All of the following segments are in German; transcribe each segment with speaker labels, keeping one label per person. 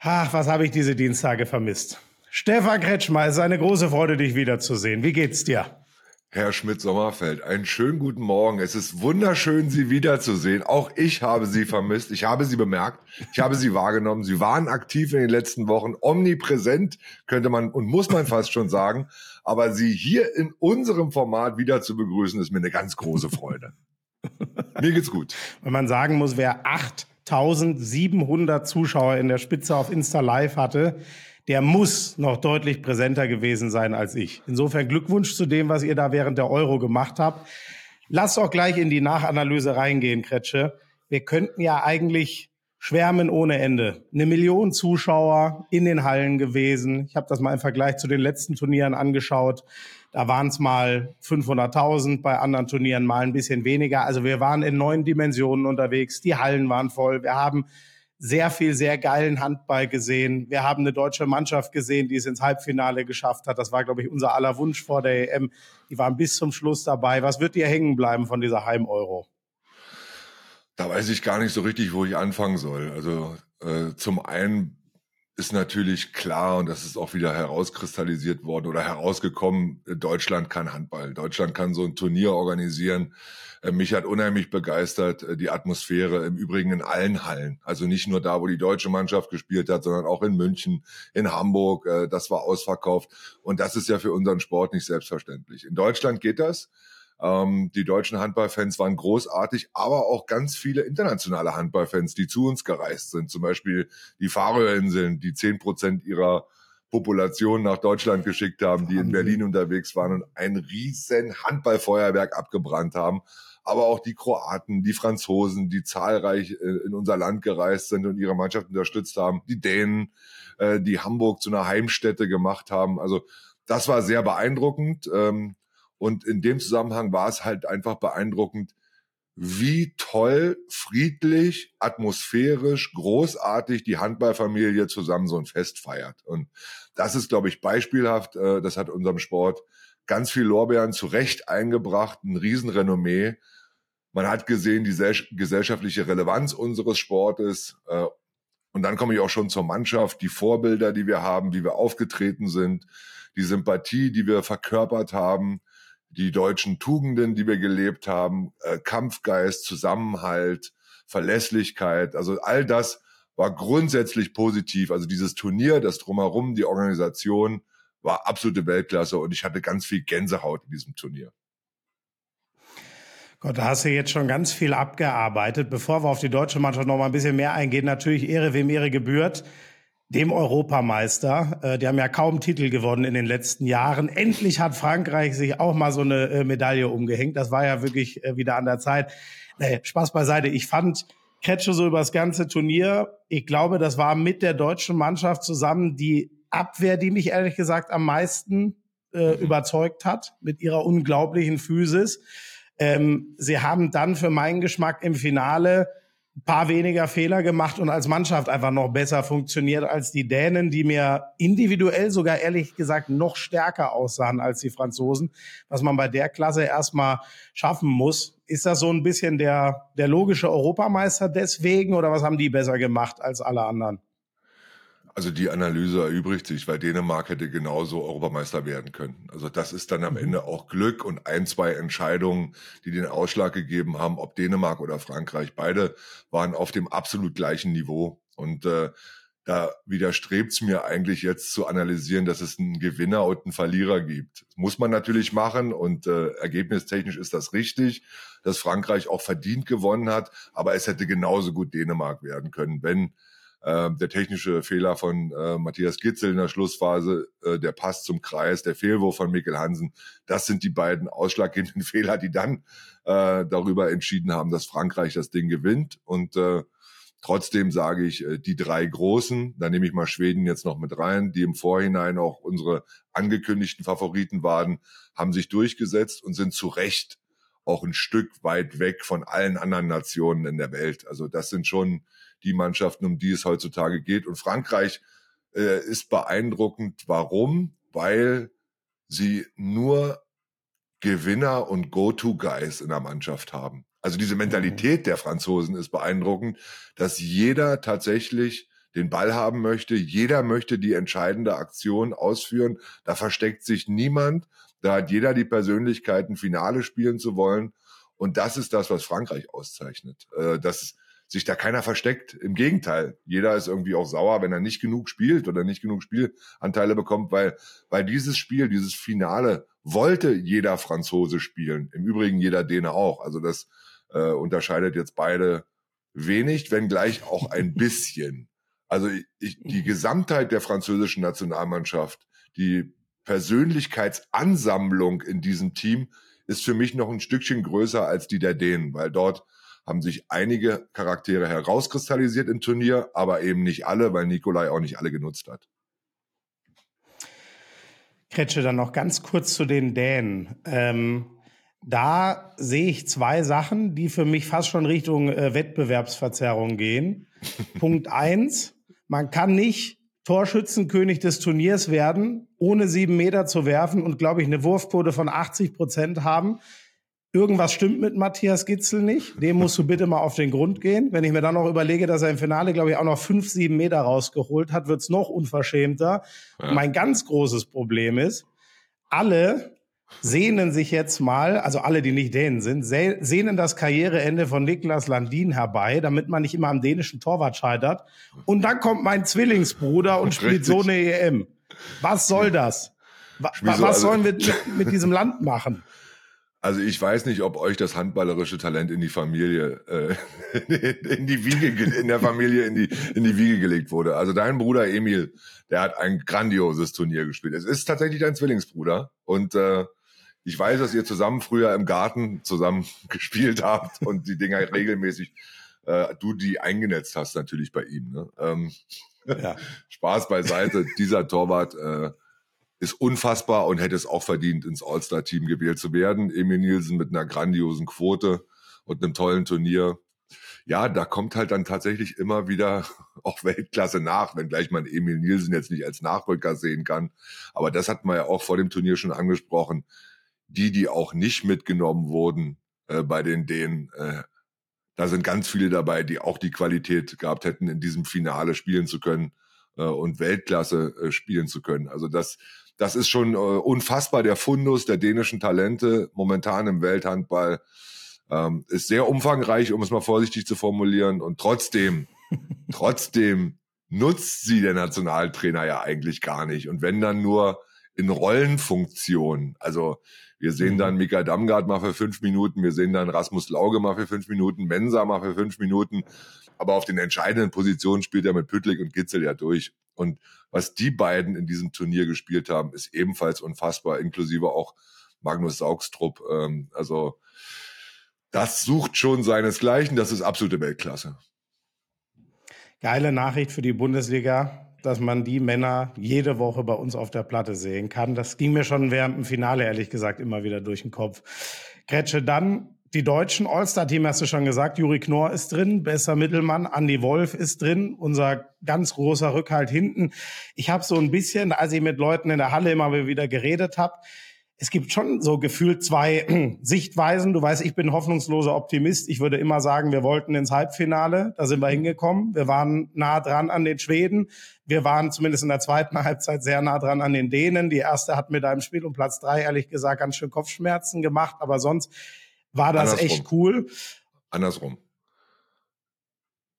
Speaker 1: Ach, was habe ich diese Dienstage vermisst. Stefan Kretschmer, es ist eine große Freude, dich wiederzusehen. Wie geht's dir?
Speaker 2: Herr Schmidt-Sommerfeld, einen schönen guten Morgen. Es ist wunderschön, Sie wiederzusehen. Auch ich habe Sie vermisst. Ich habe Sie bemerkt. Ich habe Sie wahrgenommen. Sie waren aktiv in den letzten Wochen, omnipräsent, könnte man und muss man fast schon sagen. Aber Sie hier in unserem Format wieder zu begrüßen, ist mir eine ganz große Freude. Mir geht's gut.
Speaker 1: Wenn man sagen muss, wer 8700 Zuschauer in der Spitze auf Insta Live hatte, der muss noch deutlich präsenter gewesen sein als ich. Insofern Glückwunsch zu dem, was ihr da während der Euro gemacht habt. Lasst auch gleich in die Nachanalyse reingehen, Kretsche. Wir könnten ja eigentlich schwärmen ohne Ende. Eine Million Zuschauer in den Hallen gewesen. Ich habe das mal im Vergleich zu den letzten Turnieren angeschaut. Da waren es mal 500.000, bei anderen Turnieren mal ein bisschen weniger. Also wir waren in neuen Dimensionen unterwegs. Die Hallen waren voll. Wir haben sehr viel, sehr geilen Handball gesehen. Wir haben eine deutsche Mannschaft gesehen, die es ins Halbfinale geschafft hat. Das war, glaube ich, unser aller Wunsch vor der EM. Die waren bis zum Schluss dabei. Was wird dir hängen bleiben von dieser Heim-Euro?
Speaker 2: Da weiß ich gar nicht so richtig, wo ich anfangen soll. Also äh, zum einen ist natürlich klar, und das ist auch wieder herauskristallisiert worden oder herausgekommen, Deutschland kann Handball. Deutschland kann so ein Turnier organisieren. Äh, mich hat unheimlich begeistert äh, die Atmosphäre im Übrigen in allen Hallen. Also nicht nur da, wo die deutsche Mannschaft gespielt hat, sondern auch in München, in Hamburg. Äh, das war ausverkauft. Und das ist ja für unseren Sport nicht selbstverständlich. In Deutschland geht das. Ähm, die deutschen Handballfans waren großartig, aber auch ganz viele internationale Handballfans, die zu uns gereist sind. Zum Beispiel die Färöerinseln, die zehn Prozent ihrer Population nach Deutschland geschickt haben, die in Berlin unterwegs waren und ein riesen Handballfeuerwerk abgebrannt haben. Aber auch die Kroaten, die Franzosen, die zahlreich äh, in unser Land gereist sind und ihre Mannschaft unterstützt haben, die Dänen, äh, die Hamburg zu einer Heimstätte gemacht haben. Also das war sehr beeindruckend. Ähm, und in dem Zusammenhang war es halt einfach beeindruckend, wie toll, friedlich, atmosphärisch, großartig die Handballfamilie zusammen so ein Fest feiert. Und das ist, glaube ich, beispielhaft. Äh, das hat unserem Sport ganz viel Lorbeeren zu Recht eingebracht, ein Riesenrenommee. Man hat gesehen, die gesellschaftliche Relevanz unseres Sportes. Äh, und dann komme ich auch schon zur Mannschaft, die Vorbilder, die wir haben, wie wir aufgetreten sind, die Sympathie, die wir verkörpert haben die deutschen Tugenden, die wir gelebt haben, äh, Kampfgeist, Zusammenhalt, Verlässlichkeit, also all das war grundsätzlich positiv. Also dieses Turnier, das drumherum, die Organisation war absolute Weltklasse und ich hatte ganz viel Gänsehaut in diesem Turnier.
Speaker 1: Gott, da hast du jetzt schon ganz viel abgearbeitet. Bevor wir auf die deutsche Mannschaft noch mal ein bisschen mehr eingehen, natürlich Ehre, wem Ehre gebührt dem Europameister. Äh, die haben ja kaum Titel gewonnen in den letzten Jahren. Endlich hat Frankreich sich auch mal so eine äh, Medaille umgehängt. Das war ja wirklich äh, wieder an der Zeit. Nee, Spaß beiseite. Ich fand Kretsche so über das ganze Turnier. Ich glaube, das war mit der deutschen Mannschaft zusammen die Abwehr, die mich ehrlich gesagt am meisten äh, überzeugt hat mit ihrer unglaublichen Physis. Ähm, sie haben dann für meinen Geschmack im Finale paar weniger Fehler gemacht und als Mannschaft einfach noch besser funktioniert als die Dänen, die mir individuell sogar ehrlich gesagt noch stärker aussahen als die Franzosen, was man bei der Klasse erstmal schaffen muss. Ist das so ein bisschen der, der logische Europameister deswegen oder was haben die besser gemacht als alle anderen?
Speaker 2: Also die Analyse erübrigt sich, weil Dänemark hätte genauso Europameister werden können. Also das ist dann am mhm. Ende auch Glück und ein, zwei Entscheidungen, die den Ausschlag gegeben haben, ob Dänemark oder Frankreich. Beide waren auf dem absolut gleichen Niveau. Und äh, da widerstrebt es mir eigentlich jetzt zu analysieren, dass es einen Gewinner und einen Verlierer gibt. Das muss man natürlich machen und äh, ergebnistechnisch ist das richtig, dass Frankreich auch verdient gewonnen hat, aber es hätte genauso gut Dänemark werden können, wenn äh, der technische Fehler von äh, Matthias Gitzel in der Schlussphase, äh, der Pass zum Kreis, der Fehlwurf von Mikkel Hansen, das sind die beiden ausschlaggebenden Fehler, die dann äh, darüber entschieden haben, dass Frankreich das Ding gewinnt. Und äh, trotzdem sage ich, äh, die drei Großen, da nehme ich mal Schweden jetzt noch mit rein, die im Vorhinein auch unsere angekündigten Favoriten waren, haben sich durchgesetzt und sind zu Recht auch ein Stück weit weg von allen anderen Nationen in der Welt. Also das sind schon die Mannschaften, um die es heutzutage geht. Und Frankreich äh, ist beeindruckend. Warum? Weil sie nur Gewinner und Go-To-Guys in der Mannschaft haben. Also diese Mentalität der Franzosen ist beeindruckend, dass jeder tatsächlich den Ball haben möchte. Jeder möchte die entscheidende Aktion ausführen. Da versteckt sich niemand. Da hat jeder die Persönlichkeit, ein Finale spielen zu wollen. Und das ist das, was Frankreich auszeichnet. Äh, dass sich da keiner versteckt. Im Gegenteil, jeder ist irgendwie auch sauer, wenn er nicht genug spielt oder nicht genug Spielanteile bekommt, weil, weil dieses Spiel, dieses Finale wollte jeder Franzose spielen. Im Übrigen jeder Däne auch. Also das äh, unterscheidet jetzt beide wenig, wenn gleich auch ein bisschen. Also ich, die Gesamtheit der französischen Nationalmannschaft, die Persönlichkeitsansammlung in diesem Team ist für mich noch ein Stückchen größer als die der Dänen, weil dort haben sich einige Charaktere herauskristallisiert im Turnier, aber eben nicht alle, weil Nikolai auch nicht alle genutzt hat.
Speaker 1: Kretsche, dann noch ganz kurz zu den Dänen. Ähm, da sehe ich zwei Sachen, die für mich fast schon Richtung äh, Wettbewerbsverzerrung gehen. Punkt eins, man kann nicht Torschützenkönig des Turniers werden, ohne sieben Meter zu werfen und, glaube ich, eine Wurfquote von 80 Prozent haben. Irgendwas stimmt mit Matthias Gitzel nicht. Dem musst du bitte mal auf den Grund gehen. Wenn ich mir dann noch überlege, dass er im Finale, glaube ich, auch noch fünf, sieben Meter rausgeholt hat, wird's noch unverschämter. Ja. Mein ganz großes Problem ist, alle sehnen sich jetzt mal, also alle, die nicht Dänen sind, sehnen das Karriereende von Niklas Landin herbei, damit man nicht immer am dänischen Torwart scheitert. Und dann kommt mein Zwillingsbruder und spielt so eine EM. Was soll das? Was, also sollen wir mit diesem Land machen?
Speaker 2: Also ich weiß nicht, ob euch das handballerische Talent in die Familie, äh, in die Wiege, in der Familie in die, in die Wiege gelegt wurde. Also dein Bruder Emil, der hat ein grandioses Turnier gespielt. Es ist tatsächlich dein Zwillingsbruder und äh, ich weiß, dass ihr zusammen früher im Garten zusammen gespielt habt und die Dinger regelmäßig, äh, du die eingenetzt hast natürlich bei ihm. Ne? Ähm, ja. Spaß beiseite. Dieser Torwart äh, ist unfassbar und hätte es auch verdient, ins All-Star-Team gewählt zu werden. Emil Nielsen mit einer grandiosen Quote und einem tollen Turnier. Ja, da kommt halt dann tatsächlich immer wieder auch Weltklasse nach, wenngleich man Emil Nielsen jetzt nicht als Nachrücker sehen kann. Aber das hat man ja auch vor dem Turnier schon angesprochen die, die auch nicht mitgenommen wurden äh, bei den Dänen, äh, da sind ganz viele dabei, die auch die Qualität gehabt hätten, in diesem Finale spielen zu können äh, und Weltklasse äh, spielen zu können. Also das, das ist schon äh, unfassbar. Der Fundus der dänischen Talente momentan im Welthandball ähm, ist sehr umfangreich, um es mal vorsichtig zu formulieren. Und trotzdem, trotzdem nutzt sie der Nationaltrainer ja eigentlich gar nicht. Und wenn dann nur in Rollenfunktion. Also wir sehen mhm. dann Mika Damgard mal für fünf Minuten, wir sehen dann Rasmus Lauge mal für fünf Minuten, Mensa mal für fünf Minuten. Aber auf den entscheidenden Positionen spielt er mit Püttlik und Gitzel ja durch. Und was die beiden in diesem Turnier gespielt haben, ist ebenfalls unfassbar, inklusive auch Magnus Saugstrup. Ähm, also das sucht schon seinesgleichen, das ist absolute Weltklasse.
Speaker 1: Geile Nachricht für die Bundesliga dass man die Männer jede Woche bei uns auf der Platte sehen kann. Das ging mir schon während dem Finale, ehrlich gesagt, immer wieder durch den Kopf. Gretsche, dann die deutschen All-Star-Team hast du schon gesagt. Juri Knorr ist drin, besser Mittelmann. Andy Wolf ist drin, unser ganz großer Rückhalt hinten. Ich habe so ein bisschen, als ich mit Leuten in der Halle immer wieder geredet habe, es gibt schon so gefühlt zwei Sichtweisen. Du weißt, ich bin hoffnungsloser Optimist. Ich würde immer sagen, wir wollten ins Halbfinale. Da sind wir hingekommen. Wir waren nah dran an den Schweden. Wir waren zumindest in der zweiten Halbzeit sehr nah dran an den Dänen. Die erste hat da im Spiel um Platz drei, ehrlich gesagt, ganz schön Kopfschmerzen gemacht. Aber sonst war das Andersrum. echt cool.
Speaker 2: Andersrum.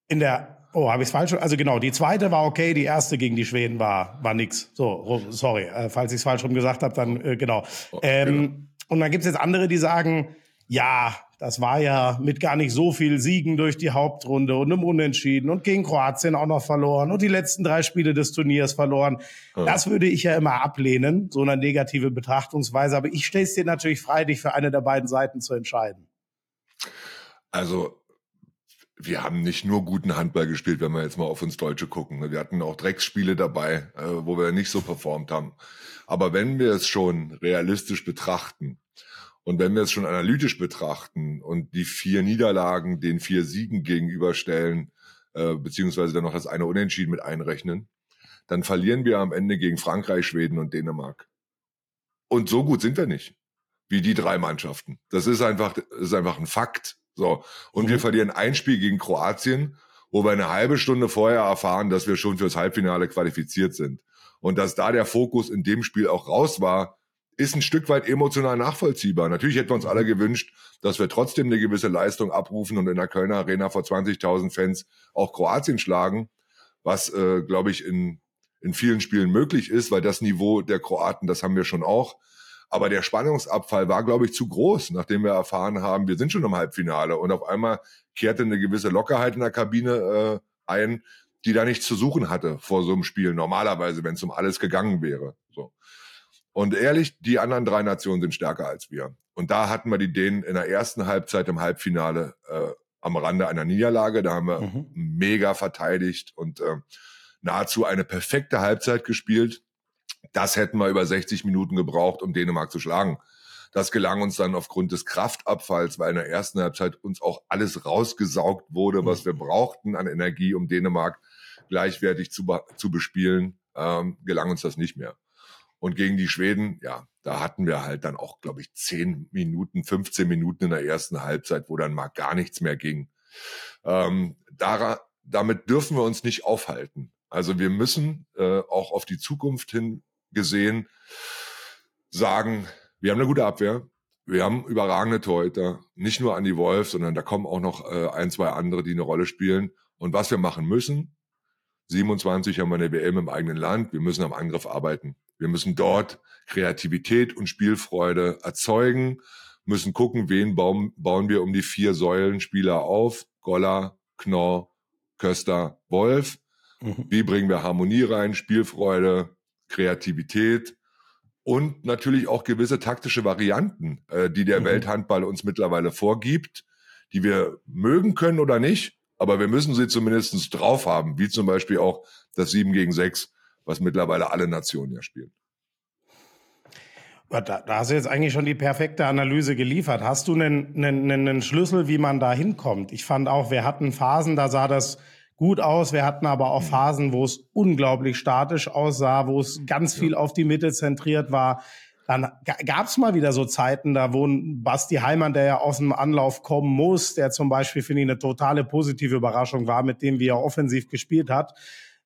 Speaker 1: In der Oh, habe ich es falsch? Also genau, die zweite war okay, die erste gegen die Schweden war war nix. So, sorry, äh, falls ich es falsch rum gesagt habe, dann äh, genau. Oh, ähm, genau. Und dann gibt es jetzt andere, die sagen, ja, das war ja mit gar nicht so viel Siegen durch die Hauptrunde und einem Unentschieden und gegen Kroatien auch noch verloren und die letzten drei Spiele des Turniers verloren. Ja. Das würde ich ja immer ablehnen, so eine negative Betrachtungsweise. Aber ich stelle es dir natürlich frei, dich für eine der beiden Seiten zu entscheiden.
Speaker 2: Also wir haben nicht nur guten Handball gespielt, wenn wir jetzt mal auf uns Deutsche gucken. Wir hatten auch Drecksspiele dabei, äh, wo wir nicht so performt haben. Aber wenn wir es schon realistisch betrachten und wenn wir es schon analytisch betrachten und die vier Niederlagen den vier Siegen gegenüberstellen, äh, beziehungsweise dann noch das eine Unentschieden mit einrechnen, dann verlieren wir am Ende gegen Frankreich, Schweden und Dänemark. Und so gut sind wir nicht, wie die drei Mannschaften. Das ist einfach, das ist einfach ein Fakt. So. Und mhm. wir verlieren ein Spiel gegen Kroatien, wo wir eine halbe Stunde vorher erfahren, dass wir schon fürs Halbfinale qualifiziert sind. Und dass da der Fokus in dem Spiel auch raus war, ist ein Stück weit emotional nachvollziehbar. Natürlich hätten wir uns alle gewünscht, dass wir trotzdem eine gewisse Leistung abrufen und in der Kölner Arena vor 20.000 Fans auch Kroatien schlagen, was, äh, glaube ich, in, in vielen Spielen möglich ist, weil das Niveau der Kroaten, das haben wir schon auch. Aber der Spannungsabfall war, glaube ich, zu groß, nachdem wir erfahren haben, wir sind schon im Halbfinale und auf einmal kehrte eine gewisse Lockerheit in der Kabine äh, ein, die da nichts zu suchen hatte vor so einem Spiel. Normalerweise, wenn es um alles gegangen wäre. So. Und ehrlich, die anderen drei Nationen sind stärker als wir. Und da hatten wir die Dänen in der ersten Halbzeit im Halbfinale äh, am Rande einer Niederlage. Da haben wir mhm. mega verteidigt und äh, nahezu eine perfekte Halbzeit gespielt. Das hätten wir über 60 Minuten gebraucht, um Dänemark zu schlagen. Das gelang uns dann aufgrund des Kraftabfalls, weil in der ersten Halbzeit uns auch alles rausgesaugt wurde, was wir brauchten an Energie, um Dänemark gleichwertig zu, zu bespielen, ähm, gelang uns das nicht mehr. Und gegen die Schweden, ja, da hatten wir halt dann auch, glaube ich, 10 Minuten, 15 Minuten in der ersten Halbzeit, wo dann mal gar nichts mehr ging. Ähm, da, damit dürfen wir uns nicht aufhalten. Also wir müssen äh, auch auf die Zukunft hin gesehen sagen, wir haben eine gute Abwehr, wir haben überragende Torhüter, nicht nur Andy Wolf, sondern da kommen auch noch äh, ein, zwei andere, die eine Rolle spielen. Und was wir machen müssen, 27 haben wir eine WM im eigenen Land, wir müssen am Angriff arbeiten. Wir müssen dort Kreativität und Spielfreude erzeugen, müssen gucken, wen bauen, bauen wir um die vier Säulen Spieler auf, Goller, Knorr, Köster, Wolf. Mhm. Wie bringen wir Harmonie rein, Spielfreude, Kreativität und natürlich auch gewisse taktische Varianten, äh, die der mhm. Welthandball uns mittlerweile vorgibt, die wir mögen können oder nicht, aber wir müssen sie zumindest drauf haben, wie zum Beispiel auch das 7 gegen 6, was mittlerweile alle Nationen ja spielen.
Speaker 1: Da, da hast du jetzt eigentlich schon die perfekte Analyse geliefert. Hast du einen, einen, einen Schlüssel, wie man da hinkommt? Ich fand auch, wir hatten Phasen, da sah das gut aus. Wir hatten aber auch mhm. Phasen, wo es unglaublich statisch aussah, wo es ganz viel auf die Mitte zentriert war. Dann gab es mal wieder so Zeiten, da wo Basti Heimann, der ja aus dem Anlauf kommen muss, der zum Beispiel, finde ich, eine totale positive Überraschung war, mit dem wie er offensiv gespielt hat.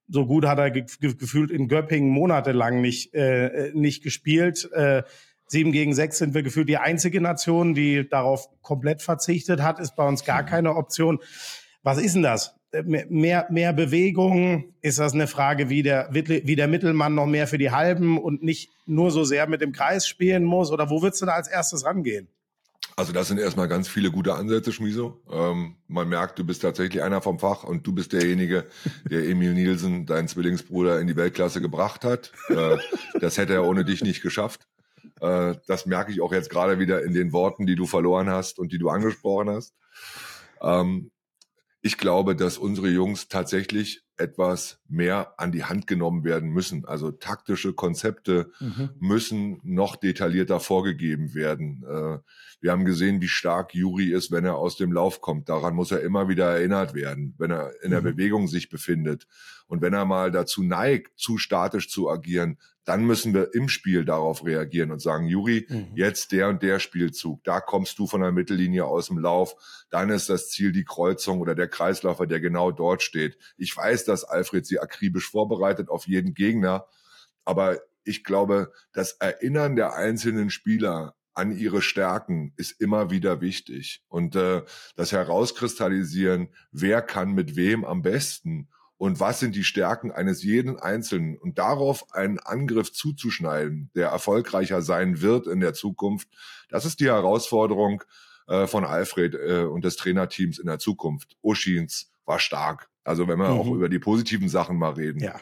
Speaker 1: So gut hat er ge gefühlt in Göppingen monatelang nicht, äh, nicht gespielt. Äh, Sieben gegen sechs sind wir gefühlt die einzige Nation, die darauf komplett verzichtet hat, ist bei uns gar mhm. keine Option. Was ist denn das? Mehr, mehr Bewegung? Ist das eine Frage, wie der, wie der Mittelmann noch mehr für die Halben und nicht nur so sehr mit dem Kreis spielen muss? Oder wo würdest du da als erstes rangehen?
Speaker 2: Also das sind erstmal ganz viele gute Ansätze, Schmiso. Ähm, man merkt, du bist tatsächlich einer vom Fach und du bist derjenige, der Emil Nielsen, deinen Zwillingsbruder, in die Weltklasse gebracht hat. Äh, das hätte er ohne dich nicht geschafft. Äh, das merke ich auch jetzt gerade wieder in den Worten, die du verloren hast und die du angesprochen hast. Ähm, ich glaube, dass unsere Jungs tatsächlich etwas mehr an die Hand genommen werden müssen. Also taktische Konzepte mhm. müssen noch detaillierter vorgegeben werden. Äh, wir haben gesehen, wie stark Juri ist, wenn er aus dem Lauf kommt. Daran muss er immer wieder erinnert werden, wenn er in der mhm. Bewegung sich befindet. Und wenn er mal dazu neigt, zu statisch zu agieren, dann müssen wir im Spiel darauf reagieren und sagen, Juri, mhm. jetzt der und der Spielzug, da kommst du von der Mittellinie aus dem Lauf, dann ist das Ziel die Kreuzung oder der Kreislaufer, der genau dort steht. Ich weiß, dass Alfred sie akribisch vorbereitet auf jeden Gegner, aber ich glaube, das Erinnern der einzelnen Spieler an ihre Stärken ist immer wieder wichtig und äh, das Herauskristallisieren, wer kann mit wem am besten und was sind die Stärken eines jeden Einzelnen und darauf einen Angriff zuzuschneiden, der erfolgreicher sein wird in der Zukunft, das ist die Herausforderung äh, von Alfred äh, und des Trainerteams in der Zukunft. Oschins war stark. Also wenn wir mhm. auch über die positiven Sachen mal reden. Ja.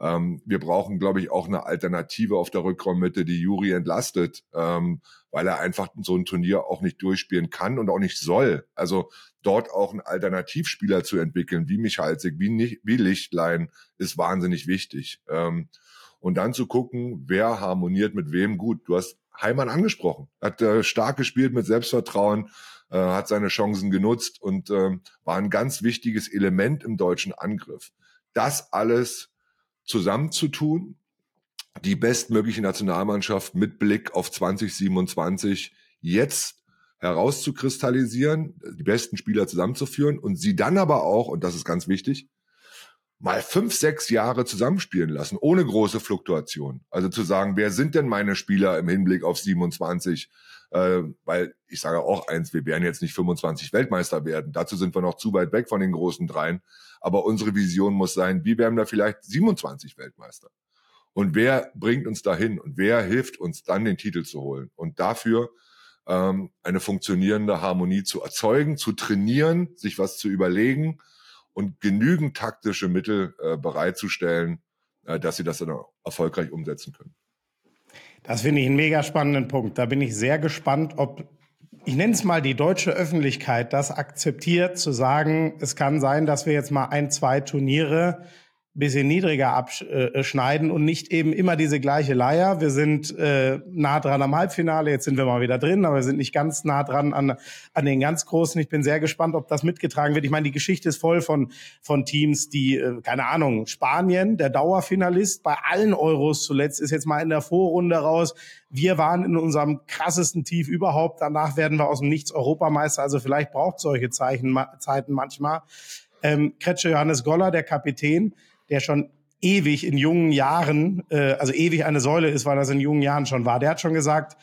Speaker 2: Ähm, wir brauchen, glaube ich, auch eine Alternative auf der Rückraummitte, die Juri entlastet, ähm, weil er einfach so ein Turnier auch nicht durchspielen kann und auch nicht soll. Also dort auch einen Alternativspieler zu entwickeln, wie Michalzik, wie, wie Lichtlein, ist wahnsinnig wichtig. Ähm, und dann zu gucken, wer harmoniert mit wem gut. Du hast Heimann angesprochen, hat äh, stark gespielt mit Selbstvertrauen, äh, hat seine Chancen genutzt und äh, war ein ganz wichtiges Element im deutschen Angriff. Das alles zusammenzutun, die bestmögliche Nationalmannschaft mit Blick auf 2027 jetzt herauszukristallisieren, die besten Spieler zusammenzuführen und sie dann aber auch, und das ist ganz wichtig, mal fünf, sechs Jahre zusammenspielen lassen, ohne große Fluktuation. Also zu sagen, wer sind denn meine Spieler im Hinblick auf 27? Äh, weil ich sage auch eins, wir werden jetzt nicht 25 Weltmeister werden. Dazu sind wir noch zu weit weg von den großen dreien. Aber unsere Vision muss sein, wie werden wir vielleicht 27 Weltmeister? Und wer bringt uns dahin? Und wer hilft uns dann, den Titel zu holen? Und dafür ähm, eine funktionierende Harmonie zu erzeugen, zu trainieren, sich was zu überlegen und genügend taktische Mittel äh, bereitzustellen, äh, dass sie das dann auch erfolgreich umsetzen können.
Speaker 1: Das finde ich einen mega spannenden Punkt. Da bin ich sehr gespannt, ob, ich nenne es mal die deutsche Öffentlichkeit, das akzeptiert, zu sagen, es kann sein, dass wir jetzt mal ein, zwei Turniere bisschen niedriger abschneiden und nicht eben immer diese gleiche Leier. Wir sind äh, nah dran am Halbfinale, jetzt sind wir mal wieder drin, aber wir sind nicht ganz nah dran an, an den ganz Großen. Ich bin sehr gespannt, ob das mitgetragen wird. Ich meine, die Geschichte ist voll von, von Teams, die, äh, keine Ahnung, Spanien, der Dauerfinalist bei allen Euros zuletzt, ist jetzt mal in der Vorrunde raus. Wir waren in unserem krassesten Tief überhaupt. Danach werden wir aus dem Nichts Europameister. Also vielleicht braucht solche Zeichen, Zeiten manchmal. Ähm, Kretsche Johannes Goller, der Kapitän, der schon ewig in jungen Jahren, äh, also ewig eine Säule ist, weil das in jungen Jahren schon war. Der hat schon gesagt,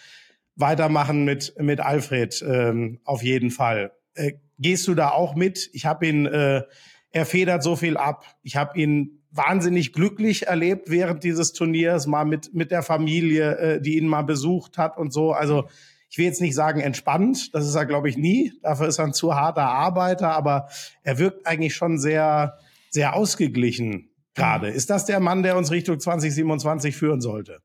Speaker 1: weitermachen mit, mit Alfred ähm, auf jeden Fall. Äh, gehst du da auch mit? Ich habe ihn, äh, er federt so viel ab. Ich habe ihn wahnsinnig glücklich erlebt während dieses Turniers, mal mit, mit der Familie, äh, die ihn mal besucht hat und so. Also ich will jetzt nicht sagen entspannt, das ist er, glaube ich, nie. Dafür ist er ein zu harter Arbeiter, aber er wirkt eigentlich schon sehr, sehr ausgeglichen gerade. Ist das der Mann, der uns Richtung 2027 führen sollte?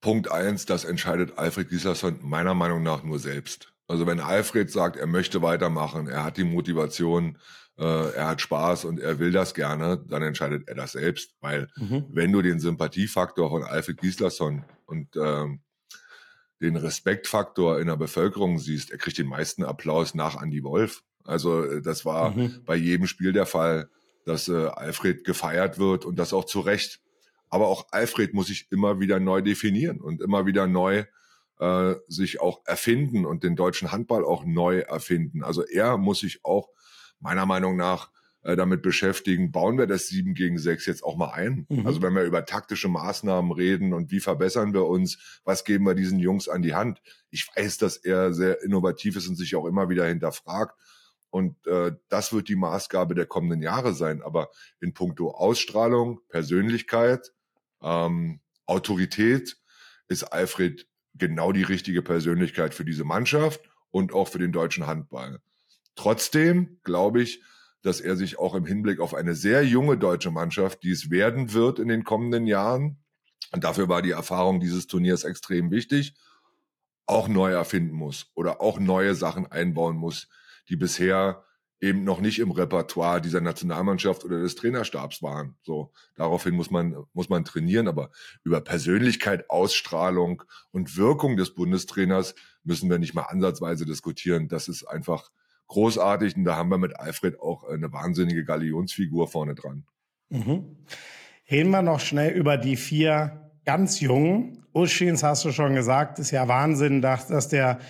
Speaker 2: Punkt eins, das entscheidet Alfred Gislason meiner Meinung nach nur selbst. Also wenn Alfred sagt, er möchte weitermachen, er hat die Motivation, äh, er hat Spaß und er will das gerne, dann entscheidet er das selbst. Weil mhm. wenn du den Sympathiefaktor von Alfred Gislason und ähm, den Respektfaktor in der Bevölkerung siehst, er kriegt den meisten Applaus nach Andy Wolf. Also äh, das war mhm. bei jedem Spiel der Fall dass äh, Alfred gefeiert wird und das auch zu Recht. Aber auch Alfred muss sich immer wieder neu definieren und immer wieder neu äh, sich auch erfinden und den deutschen Handball auch neu erfinden. Also er muss sich auch meiner Meinung nach äh, damit beschäftigen, bauen wir das 7 gegen 6 jetzt auch mal ein. Mhm. Also wenn wir über taktische Maßnahmen reden und wie verbessern wir uns, was geben wir diesen Jungs an die Hand. Ich weiß, dass er sehr innovativ ist und sich auch immer wieder hinterfragt. Und äh, das wird die Maßgabe der kommenden Jahre sein. Aber in puncto Ausstrahlung, Persönlichkeit, ähm, Autorität ist Alfred genau die richtige Persönlichkeit für diese Mannschaft und auch für den deutschen Handball. Trotzdem glaube ich, dass er sich auch im Hinblick auf eine sehr junge deutsche Mannschaft, die es werden wird in den kommenden Jahren, und dafür war die Erfahrung dieses Turniers extrem wichtig, auch neu erfinden muss oder auch neue Sachen einbauen muss, die bisher eben noch nicht im Repertoire dieser Nationalmannschaft oder des Trainerstabs waren. So, daraufhin muss man, muss man trainieren, aber über Persönlichkeit, Ausstrahlung und Wirkung des Bundestrainers müssen wir nicht mal ansatzweise diskutieren. Das ist einfach großartig und da haben wir mit Alfred auch eine wahnsinnige Galionsfigur vorne dran.
Speaker 1: Mhm. Reden wir noch schnell über die vier ganz jungen. Uschins hast du schon gesagt, ist ja Wahnsinn, dass der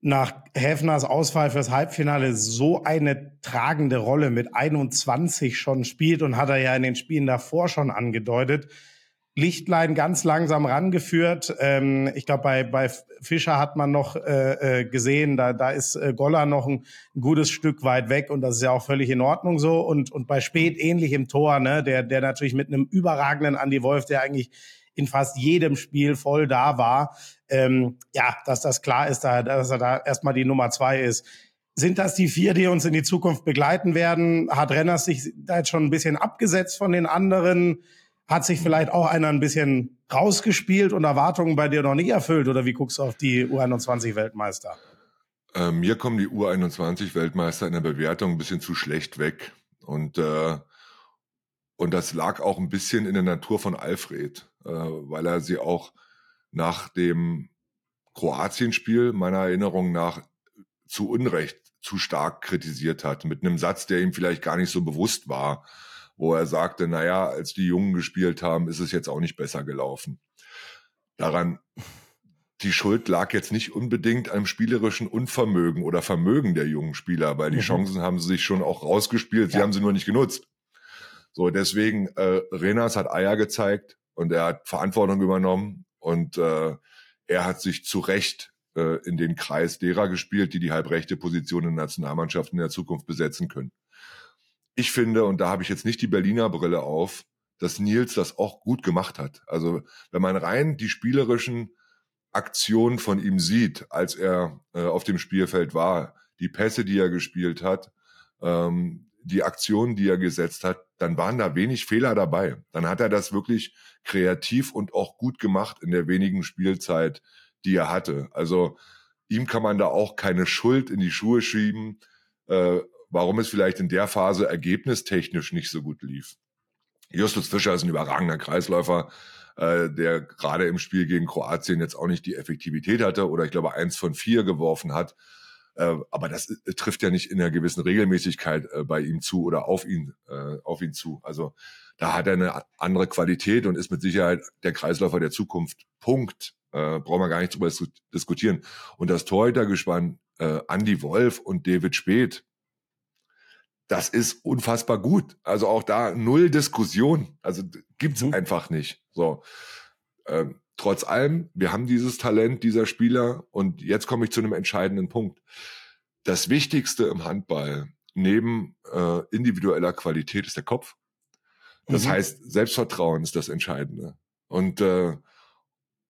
Speaker 1: nach Hefners Ausfall fürs Halbfinale so eine tragende Rolle mit 21 schon spielt und hat er ja in den Spielen davor schon angedeutet. Lichtlein ganz langsam rangeführt. Ähm, ich glaube, bei, bei Fischer hat man noch äh, äh, gesehen, da, da ist äh, Goller noch ein, ein, gutes Stück weit weg und das ist ja auch völlig in Ordnung so. Und, und bei Spät ähnlich im Tor, ne, der, der natürlich mit einem überragenden Andy Wolf, der eigentlich in fast jedem Spiel voll da war. Ähm, ja, dass das klar ist, da, dass er da erstmal die Nummer zwei ist. Sind das die vier, die uns in die Zukunft begleiten werden? Hat Renners sich da jetzt schon ein bisschen abgesetzt von den anderen? Hat sich vielleicht auch einer ein bisschen rausgespielt und Erwartungen bei dir noch nicht erfüllt? Oder wie guckst du auf die U21-Weltmeister?
Speaker 2: Äh, mir kommen die U21-Weltmeister in der Bewertung ein bisschen zu schlecht weg. Und, äh, und das lag auch ein bisschen in der Natur von Alfred äh, weil er sie auch nach dem Kroatien-Spiel meiner Erinnerung nach zu Unrecht zu stark kritisiert hat, mit einem Satz, der ihm vielleicht gar nicht so bewusst war, wo er sagte, naja, als die Jungen gespielt haben, ist es jetzt auch nicht besser gelaufen. Daran, die Schuld lag jetzt nicht unbedingt am spielerischen Unvermögen oder Vermögen der jungen Spieler, weil die mhm. Chancen haben sie sich schon auch rausgespielt, sie ja. haben sie nur nicht genutzt. So, deswegen, äh, Renas hat Eier gezeigt und er hat Verantwortung übernommen und äh, er hat sich zu Recht äh, in den Kreis derer gespielt, die die halbrechte Position in der Nationalmannschaft in der Zukunft besetzen können. Ich finde, und da habe ich jetzt nicht die Berliner Brille auf, dass Nils das auch gut gemacht hat. Also wenn man rein die spielerischen Aktion von ihm sieht, als er äh, auf dem Spielfeld war, die Pässe, die er gespielt hat, ähm, die Aktionen, die er gesetzt hat, dann waren da wenig Fehler dabei. Dann hat er das wirklich kreativ und auch gut gemacht in der wenigen Spielzeit, die er hatte. Also ihm kann man da auch keine Schuld in die Schuhe schieben, äh, warum es vielleicht in der Phase ergebnistechnisch nicht so gut lief. Justus Fischer ist ein überragender Kreisläufer, äh, der gerade im Spiel gegen Kroatien jetzt auch nicht die Effektivität hatte oder ich glaube eins von vier geworfen hat. Äh, aber das äh, trifft ja nicht in einer gewissen Regelmäßigkeit äh, bei ihm zu oder auf ihn, äh, auf ihn zu. Also da hat er eine andere Qualität und ist mit Sicherheit der Kreisläufer der Zukunft. Punkt. Äh, brauchen wir gar nicht drüber diskutieren. Und das Torhütergespann äh, Andy Wolf und David Speth, das ist unfassbar gut. Also auch da null Diskussion. Also gibt's mhm. einfach nicht. So. Ähm, trotz allem, wir haben dieses Talent dieser Spieler und jetzt komme ich zu einem entscheidenden Punkt. Das Wichtigste im Handball neben äh, individueller Qualität ist der Kopf. Das mhm. heißt, Selbstvertrauen ist das Entscheidende. Und, äh,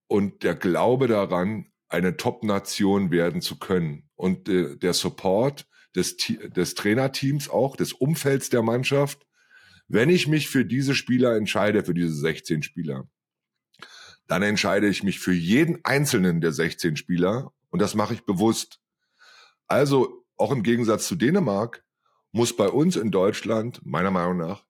Speaker 2: und der Glaube daran, eine Top-Nation werden zu können. Und äh, der Support des, des Trainerteams auch, des Umfelds der Mannschaft, wenn ich mich für diese Spieler entscheide, für diese 16 Spieler, dann entscheide ich mich für jeden einzelnen der 16 Spieler und das mache ich bewusst. Also auch im Gegensatz zu Dänemark muss bei uns in Deutschland meiner Meinung nach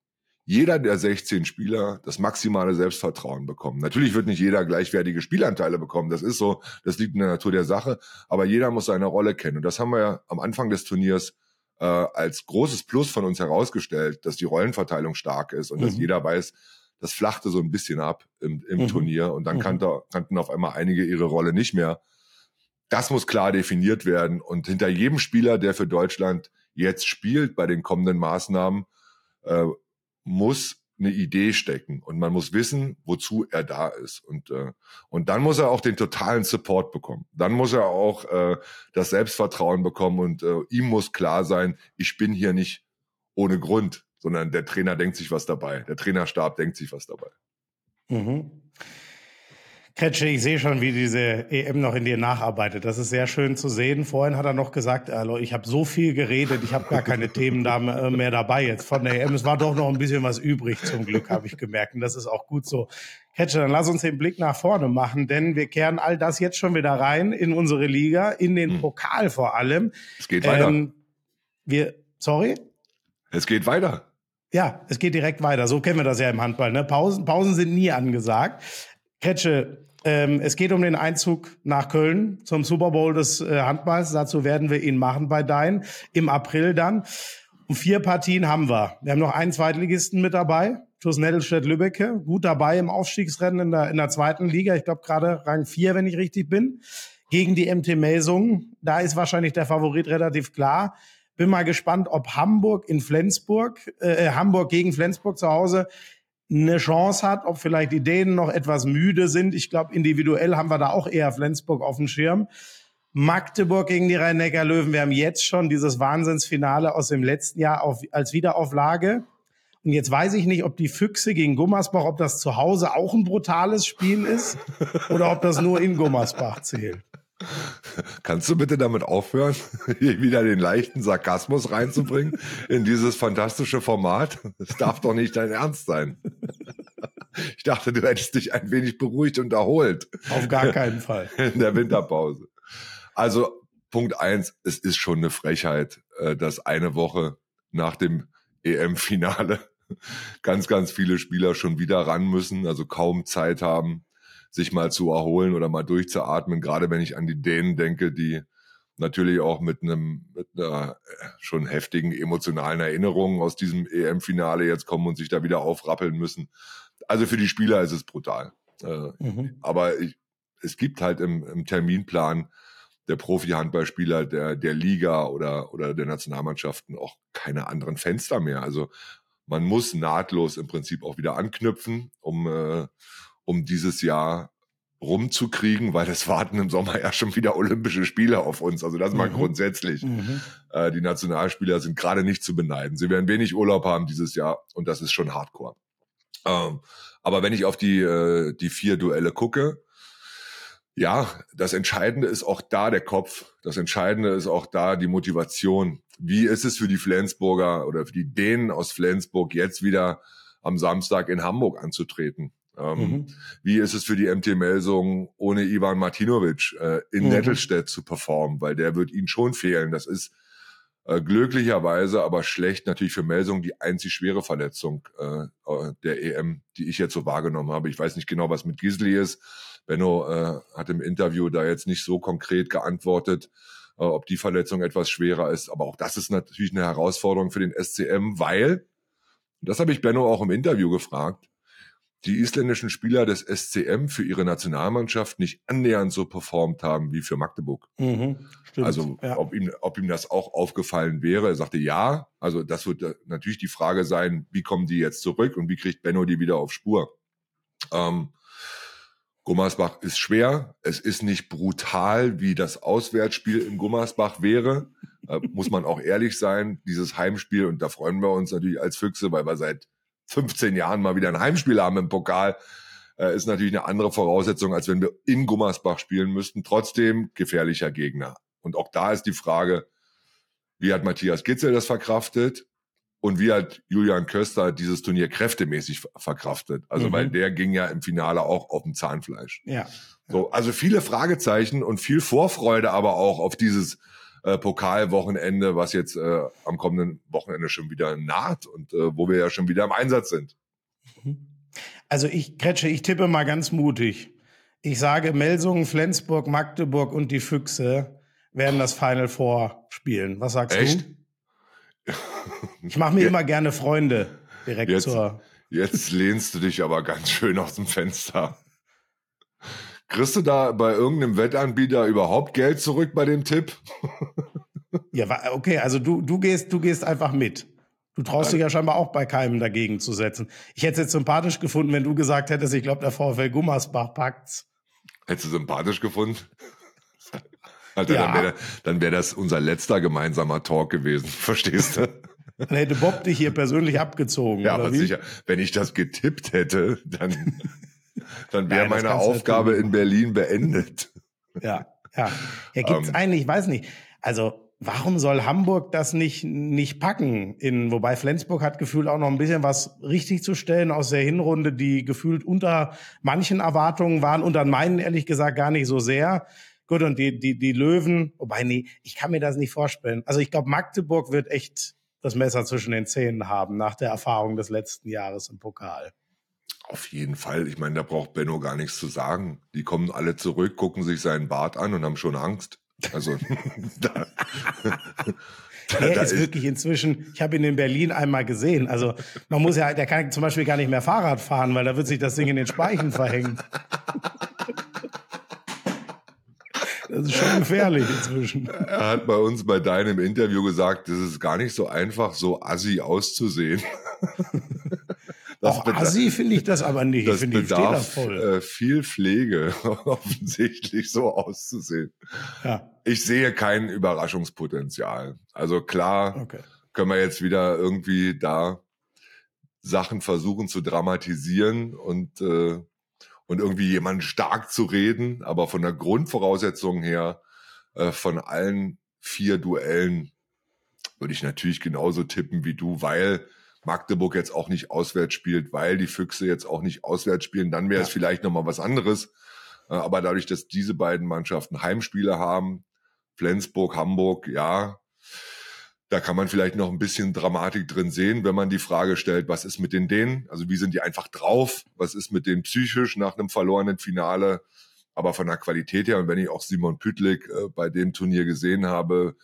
Speaker 2: jeder der 16 Spieler das maximale Selbstvertrauen bekommen. Natürlich wird nicht jeder gleichwertige Spielanteile bekommen. Das ist so, das liegt in der Natur der Sache. Aber jeder muss seine Rolle kennen. Und das haben wir ja am Anfang des Turniers äh, als großes Plus von uns herausgestellt, dass die Rollenverteilung stark ist und mhm. dass jeder weiß, das flachte so ein bisschen ab im, im mhm. Turnier und dann mhm. kannte, kannten auf einmal einige ihre Rolle nicht mehr. Das muss klar definiert werden und hinter jedem Spieler, der für Deutschland jetzt spielt bei den kommenden Maßnahmen, äh, muss eine Idee stecken und man muss wissen, wozu er da ist. Und, äh, und dann muss er auch den totalen Support bekommen. Dann muss er auch äh, das Selbstvertrauen bekommen und äh, ihm muss klar sein, ich bin hier nicht ohne Grund, sondern der Trainer denkt sich was dabei. Der Trainerstab denkt sich was dabei.
Speaker 1: Mhm. Kretsche, ich sehe schon, wie diese EM noch in dir nacharbeitet. Das ist sehr schön zu sehen. Vorhin hat er noch gesagt, also ich habe so viel geredet, ich habe gar keine Themen da mehr dabei jetzt von der EM. Es war doch noch ein bisschen was übrig, zum Glück, habe ich gemerkt. Und das ist auch gut so. Kretsche, dann lass uns den Blick nach vorne machen, denn wir kehren all das jetzt schon wieder rein in unsere Liga, in den hm. Pokal vor allem.
Speaker 2: Es geht weiter. Ähm,
Speaker 1: wir, sorry?
Speaker 2: Es geht weiter.
Speaker 1: Ja, es geht direkt weiter. So kennen wir das ja im Handball. Ne? Pausen, Pausen sind nie angesagt. Kretsche, ähm, es geht um den Einzug nach Köln zum Super Bowl des äh, Handballs. Dazu werden wir ihn machen bei Dein im April dann. Und vier Partien haben wir. Wir haben noch einen Zweitligisten mit dabei, TuS Nettelstedt-Lübbecke, gut dabei im Aufstiegsrennen in der, in der zweiten Liga. Ich glaube gerade Rang 4, wenn ich richtig bin. Gegen die MT Melsungen. Da ist wahrscheinlich der Favorit relativ klar. Bin mal gespannt, ob Hamburg in Flensburg, äh, Hamburg gegen Flensburg zu Hause eine Chance hat, ob vielleicht die Dänen noch etwas müde sind. Ich glaube, individuell haben wir da auch eher Flensburg auf dem Schirm. Magdeburg gegen die Rhein-Neckar-Löwen. Wir haben jetzt schon dieses Wahnsinnsfinale aus dem letzten Jahr auf, als Wiederauflage. Und jetzt weiß ich nicht, ob die Füchse gegen Gummersbach, ob das zu Hause auch ein brutales Spiel ist oder ob das nur in Gummersbach zählt.
Speaker 2: Kannst du bitte damit aufhören, hier wieder den leichten Sarkasmus reinzubringen in dieses fantastische Format? Das darf doch nicht dein Ernst sein. Ich dachte, du hättest dich ein wenig beruhigt und erholt.
Speaker 1: Auf gar keinen Fall.
Speaker 2: In der Winterpause. Also Punkt eins, es ist schon eine Frechheit, äh, dass eine Woche nach dem EM-Finale ganz, ganz viele Spieler schon wieder ran müssen, also kaum Zeit haben, sich mal zu erholen oder mal durchzuatmen. Gerade wenn ich an die Dänen denke, die natürlich auch mit einem mit einer äh, schon heftigen emotionalen Erinnerung aus diesem EM-Finale jetzt kommen und sich da wieder aufrappeln müssen. Also für die Spieler ist es brutal. Äh, mhm. Aber ich, es gibt halt im, im Terminplan der Profi-Handballspieler der, der Liga oder, oder der Nationalmannschaften auch keine anderen Fenster mehr. Also man muss nahtlos im Prinzip auch wieder anknüpfen, um, äh, um dieses Jahr rumzukriegen, weil es warten im Sommer ja schon wieder Olympische Spiele auf uns. Also das mal mhm. grundsätzlich. Mhm. Äh, die Nationalspieler sind gerade nicht zu beneiden. Sie werden wenig Urlaub haben dieses Jahr und das ist schon Hardcore. Ähm, aber wenn ich auf die, äh, die vier Duelle gucke, ja, das Entscheidende ist auch da der Kopf. Das Entscheidende ist auch da die Motivation. Wie ist es für die Flensburger oder für die Dänen aus Flensburg jetzt wieder am Samstag in Hamburg anzutreten? Ähm, mhm. Wie ist es für die MT Melsung ohne Ivan Martinovic äh, in mhm. Nettelstedt zu performen? Weil der wird ihnen schon fehlen. Das ist äh, glücklicherweise aber schlecht natürlich für Melsung die einzig schwere Verletzung äh, äh der EM, die ich jetzt so wahrgenommen habe. Ich weiß nicht genau, was mit Gisli ist. Benno äh, hat im Interview da jetzt nicht so konkret geantwortet, äh, ob die Verletzung etwas schwerer ist. Aber auch das ist natürlich eine Herausforderung für den SCM, weil, das habe ich Benno auch im Interview gefragt, die isländischen Spieler des SCM für ihre Nationalmannschaft nicht annähernd so performt haben wie für Magdeburg. Mhm, also ja. ob, ihm, ob ihm das auch aufgefallen wäre. Er sagte ja. Also das wird äh, natürlich die Frage sein, wie kommen die jetzt zurück und wie kriegt Benno die wieder auf Spur? Ähm, Gummersbach ist schwer. Es ist nicht brutal, wie das Auswärtsspiel in Gummersbach wäre. Äh, muss man auch ehrlich sein. Dieses Heimspiel, und da freuen wir uns natürlich als Füchse, weil wir seit 15 Jahren mal wieder ein Heimspiel haben im Pokal, äh, ist natürlich eine andere Voraussetzung, als wenn wir in Gummersbach spielen müssten. Trotzdem gefährlicher Gegner. Und auch da ist die Frage, wie hat Matthias Gitzel das verkraftet? Und wie hat Julian Köster dieses Turnier kräftemäßig verkraftet? Also, mhm. weil der ging ja im Finale auch auf dem Zahnfleisch.
Speaker 1: Ja.
Speaker 2: So, also viele Fragezeichen und viel Vorfreude aber auch auf dieses äh, Pokalwochenende, was jetzt äh, am kommenden Wochenende schon wieder naht und äh, wo wir ja schon wieder im Einsatz sind.
Speaker 1: Mhm. Also ich, Kretsche, ich tippe mal ganz mutig. Ich sage, Melsungen, Flensburg, Magdeburg und die Füchse werden das Final Four spielen. Was sagst Echt? du? Ich mache mir ja. immer gerne Freunde direkt
Speaker 2: jetzt,
Speaker 1: zur.
Speaker 2: Jetzt lehnst du dich aber ganz schön aus dem Fenster. Kriegst du da bei irgendeinem Wettanbieter überhaupt Geld zurück bei dem Tipp?
Speaker 1: ja, okay, also du, du, gehst, du gehst einfach mit. Du traust dich ja scheinbar auch bei keinem dagegen zu setzen. Ich hätte es jetzt sympathisch gefunden, wenn du gesagt hättest, ich glaube, der VfL Gummersbach packt's.
Speaker 2: Hättest du sympathisch gefunden? Alter, ja. dann wäre dann wär das unser letzter gemeinsamer Talk gewesen. Verstehst du?
Speaker 1: Dann hätte Bob dich hier persönlich abgezoen.
Speaker 2: Ja, aber wie? sicher. Wenn ich das getippt hätte, dann dann wäre meine Aufgabe in Berlin beendet.
Speaker 1: Ja, ja. Ja, gibt's um, ähm. eigentlich, ich weiß nicht. Also, warum soll Hamburg das nicht, nicht packen? In, wobei Flensburg hat gefühlt auch noch ein bisschen was richtig zu stellen aus der Hinrunde, die gefühlt unter manchen Erwartungen waren, unter meinen ehrlich gesagt gar nicht so sehr. Gut, und die, die, die Löwen, wobei, nee, ich kann mir das nicht vorstellen. Also ich glaube, Magdeburg wird echt das Messer zwischen den Zähnen haben nach der Erfahrung des letzten Jahres im Pokal.
Speaker 2: Auf jeden Fall. Ich meine, da braucht Benno gar nichts zu sagen. Die kommen alle zurück, gucken sich seinen Bart an und haben schon Angst. Also da,
Speaker 1: da, er ist, ist wirklich inzwischen, ich habe ihn in Berlin einmal gesehen. Also man muss ja, der kann zum Beispiel gar nicht mehr Fahrrad fahren, weil da wird sich das Ding in den Speichen verhängen. Das ist schon gefährlich inzwischen.
Speaker 2: Er hat bei uns bei deinem Interview gesagt, es ist gar nicht so einfach, so assi auszusehen.
Speaker 1: Das Auch Assi finde ich das aber nicht.
Speaker 2: Das
Speaker 1: ich finde,
Speaker 2: bedarf äh, viel Pflege, offensichtlich so auszusehen. Ja. Ich sehe kein Überraschungspotenzial. Also klar okay. können wir jetzt wieder irgendwie da Sachen versuchen zu dramatisieren und, äh, und irgendwie jemanden stark zu reden, aber von der Grundvoraussetzung her, äh, von allen vier Duellen würde ich natürlich genauso tippen wie du, weil Magdeburg jetzt auch nicht auswärts spielt, weil die Füchse jetzt auch nicht auswärts spielen, dann wäre ja. es vielleicht nochmal was anderes. Äh, aber dadurch, dass diese beiden Mannschaften Heimspiele haben, Flensburg, Hamburg, ja, da kann man vielleicht noch ein bisschen Dramatik drin sehen, wenn man die Frage stellt, was ist mit den denen? Also wie sind die einfach drauf? Was ist mit denen psychisch nach einem verlorenen Finale? Aber von der Qualität her, und wenn ich auch Simon Pütlik äh, bei dem Turnier gesehen habe,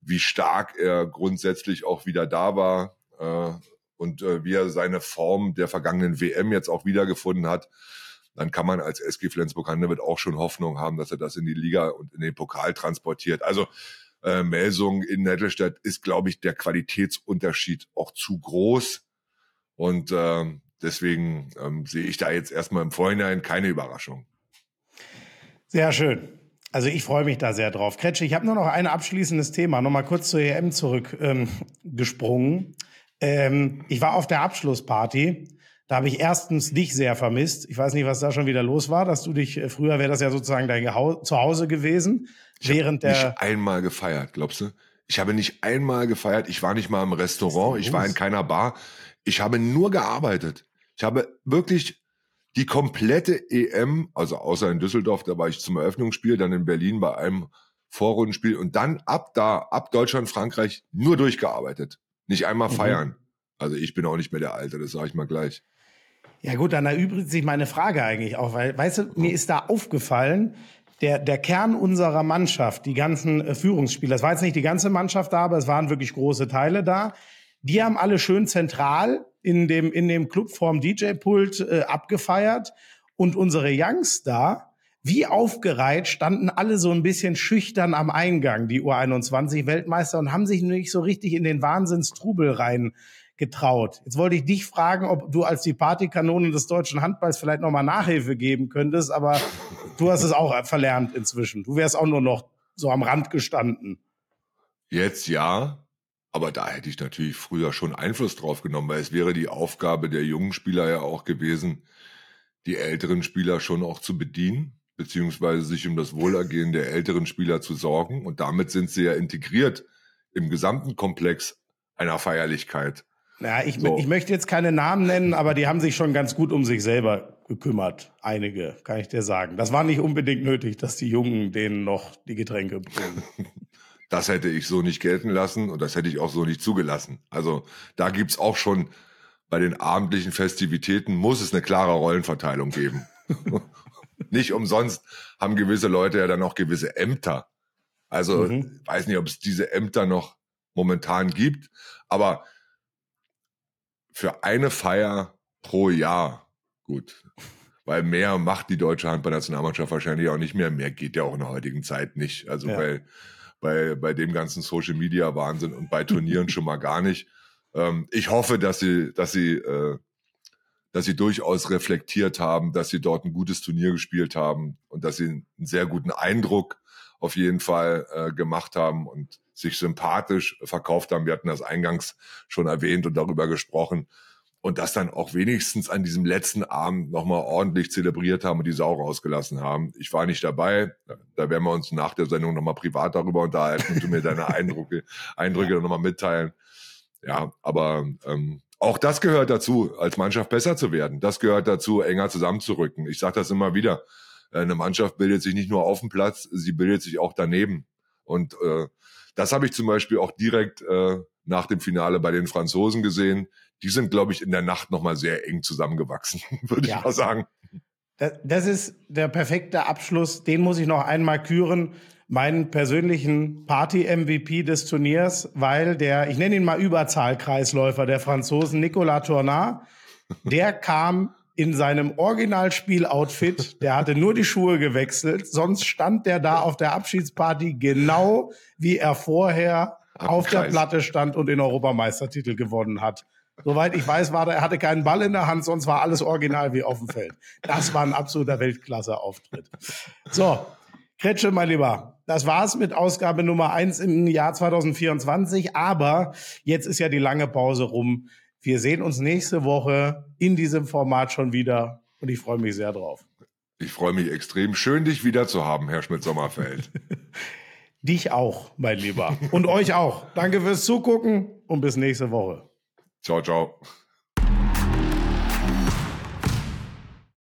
Speaker 2: wie stark er grundsätzlich auch wieder da war, äh, und äh, wie er seine Form der vergangenen WM jetzt auch wiedergefunden hat, dann kann man als SG Flensburg-Handewitt auch schon Hoffnung haben, dass er das in die Liga und in den Pokal transportiert. Also äh, Melsung in Nettelstedt ist, glaube ich, der Qualitätsunterschied auch zu groß. Und äh, deswegen ähm, sehe ich da jetzt erstmal im Vorhinein keine Überraschung.
Speaker 1: Sehr schön. Also ich freue mich da sehr drauf. Kretsche, ich habe nur noch ein abschließendes Thema, nochmal kurz zur EM zurückgesprungen. Ähm, ähm, ich war auf der Abschlussparty. Da habe ich erstens dich sehr vermisst. Ich weiß nicht, was da schon wieder los war, dass du dich, äh, früher wäre das ja sozusagen dein Zuhause gewesen.
Speaker 2: Ich während der nicht einmal gefeiert, glaubst du? Ich habe nicht einmal gefeiert. Ich war nicht mal im Restaurant. Ich war in keiner Bar. Ich habe nur gearbeitet. Ich habe wirklich die komplette EM, also außer in Düsseldorf, da war ich zum Eröffnungsspiel, dann in Berlin bei einem Vorrundenspiel und dann ab da, ab Deutschland, Frankreich, nur durchgearbeitet. Nicht einmal mhm. feiern. Also ich bin auch nicht mehr der Alte, das sage ich mal gleich.
Speaker 1: Ja gut, dann erübrigt sich meine Frage eigentlich auch, weil, weißt du, mir ist da aufgefallen, der, der Kern unserer Mannschaft, die ganzen äh, Führungsspieler, das war jetzt nicht die ganze Mannschaft da, aber es waren wirklich große Teile da, die haben alle schön zentral in dem, in dem Club vorm DJ-Pult äh, abgefeiert. Und unsere Youngster, wie aufgereiht, standen alle so ein bisschen schüchtern am Eingang, die U21-Weltmeister, und haben sich nicht so richtig in den Wahnsinnstrubel rein getraut. Jetzt wollte ich dich fragen, ob du als die Partykanone des deutschen Handballs vielleicht nochmal Nachhilfe geben könntest, aber du hast es auch verlernt inzwischen. Du wärst auch nur noch so am Rand gestanden.
Speaker 2: Jetzt ja, aber da hätte ich natürlich früher schon Einfluss drauf genommen, weil es wäre die Aufgabe der jungen Spieler ja auch gewesen, die älteren Spieler schon auch zu bedienen, beziehungsweise sich um das Wohlergehen der älteren Spieler zu sorgen. Und damit sind sie ja integriert im gesamten Komplex einer Feierlichkeit.
Speaker 1: Ja, ich, so. ich möchte jetzt keine Namen nennen, aber die haben sich schon ganz gut um sich selber gekümmert. Einige, kann ich dir sagen. Das war nicht unbedingt nötig, dass die Jungen denen noch die Getränke bringen.
Speaker 2: Das hätte ich so nicht gelten lassen und das hätte ich auch so nicht zugelassen. Also da gibt's auch schon bei den abendlichen Festivitäten muss es eine klare Rollenverteilung geben. nicht umsonst haben gewisse Leute ja dann auch gewisse Ämter. Also mhm. weiß nicht, ob es diese Ämter noch momentan gibt, aber für eine Feier pro Jahr, gut, weil mehr macht die deutsche Handballnationalmannschaft wahrscheinlich auch nicht mehr. Mehr geht ja auch in der heutigen Zeit nicht. Also ja. weil bei, bei dem ganzen Social Media Wahnsinn und bei Turnieren schon mal gar nicht. Ähm, ich hoffe, dass sie, dass sie, äh, dass sie durchaus reflektiert haben, dass sie dort ein gutes Turnier gespielt haben und dass sie einen sehr guten Eindruck auf jeden Fall äh, gemacht haben und sich sympathisch verkauft haben. Wir hatten das eingangs schon erwähnt und darüber gesprochen und das dann auch wenigstens an diesem letzten Abend nochmal ordentlich zelebriert haben und die Sau rausgelassen haben. Ich war nicht dabei. Da werden wir uns nach der Sendung nochmal privat darüber unterhalten und du mir deine Eindrücke, Eindrücke nochmal mitteilen. Ja, aber ähm, auch das gehört dazu, als Mannschaft besser zu werden. Das gehört dazu, enger zusammenzurücken. Ich sage das immer wieder. Eine Mannschaft bildet sich nicht nur auf dem Platz, sie bildet sich auch daneben. Und äh, das habe ich zum Beispiel auch direkt äh, nach dem Finale bei den Franzosen gesehen die sind, glaube ich, in der Nacht nochmal sehr eng zusammengewachsen, würde ja. ich mal sagen.
Speaker 1: Das, das ist der perfekte Abschluss. Den muss ich noch einmal küren. Meinen persönlichen Party-MVP des Turniers, weil der, ich nenne ihn mal Überzahlkreisläufer der Franzosen, Nicolas Tournat, der kam in seinem Originalspiel-Outfit, der hatte nur die Schuhe gewechselt, sonst stand der da auf der Abschiedsparty genau wie er vorher auf der Platte stand und den Europameistertitel gewonnen hat. Soweit ich weiß, war der, er hatte keinen Ball in der Hand, sonst war alles original wie auf dem Feld. Das war ein absoluter Weltklasse-Auftritt. So, Kretsche, mein Lieber, das war's mit Ausgabe Nummer eins im Jahr 2024. Aber jetzt ist ja die lange Pause rum. Wir sehen uns nächste Woche in diesem Format schon wieder und ich freue mich sehr drauf.
Speaker 2: Ich freue mich extrem. Schön, dich wieder zu haben, Herr Schmidt-Sommerfeld.
Speaker 1: dich auch, mein Lieber. Und euch auch. Danke fürs Zugucken und bis nächste Woche.
Speaker 2: Ciao, ciao.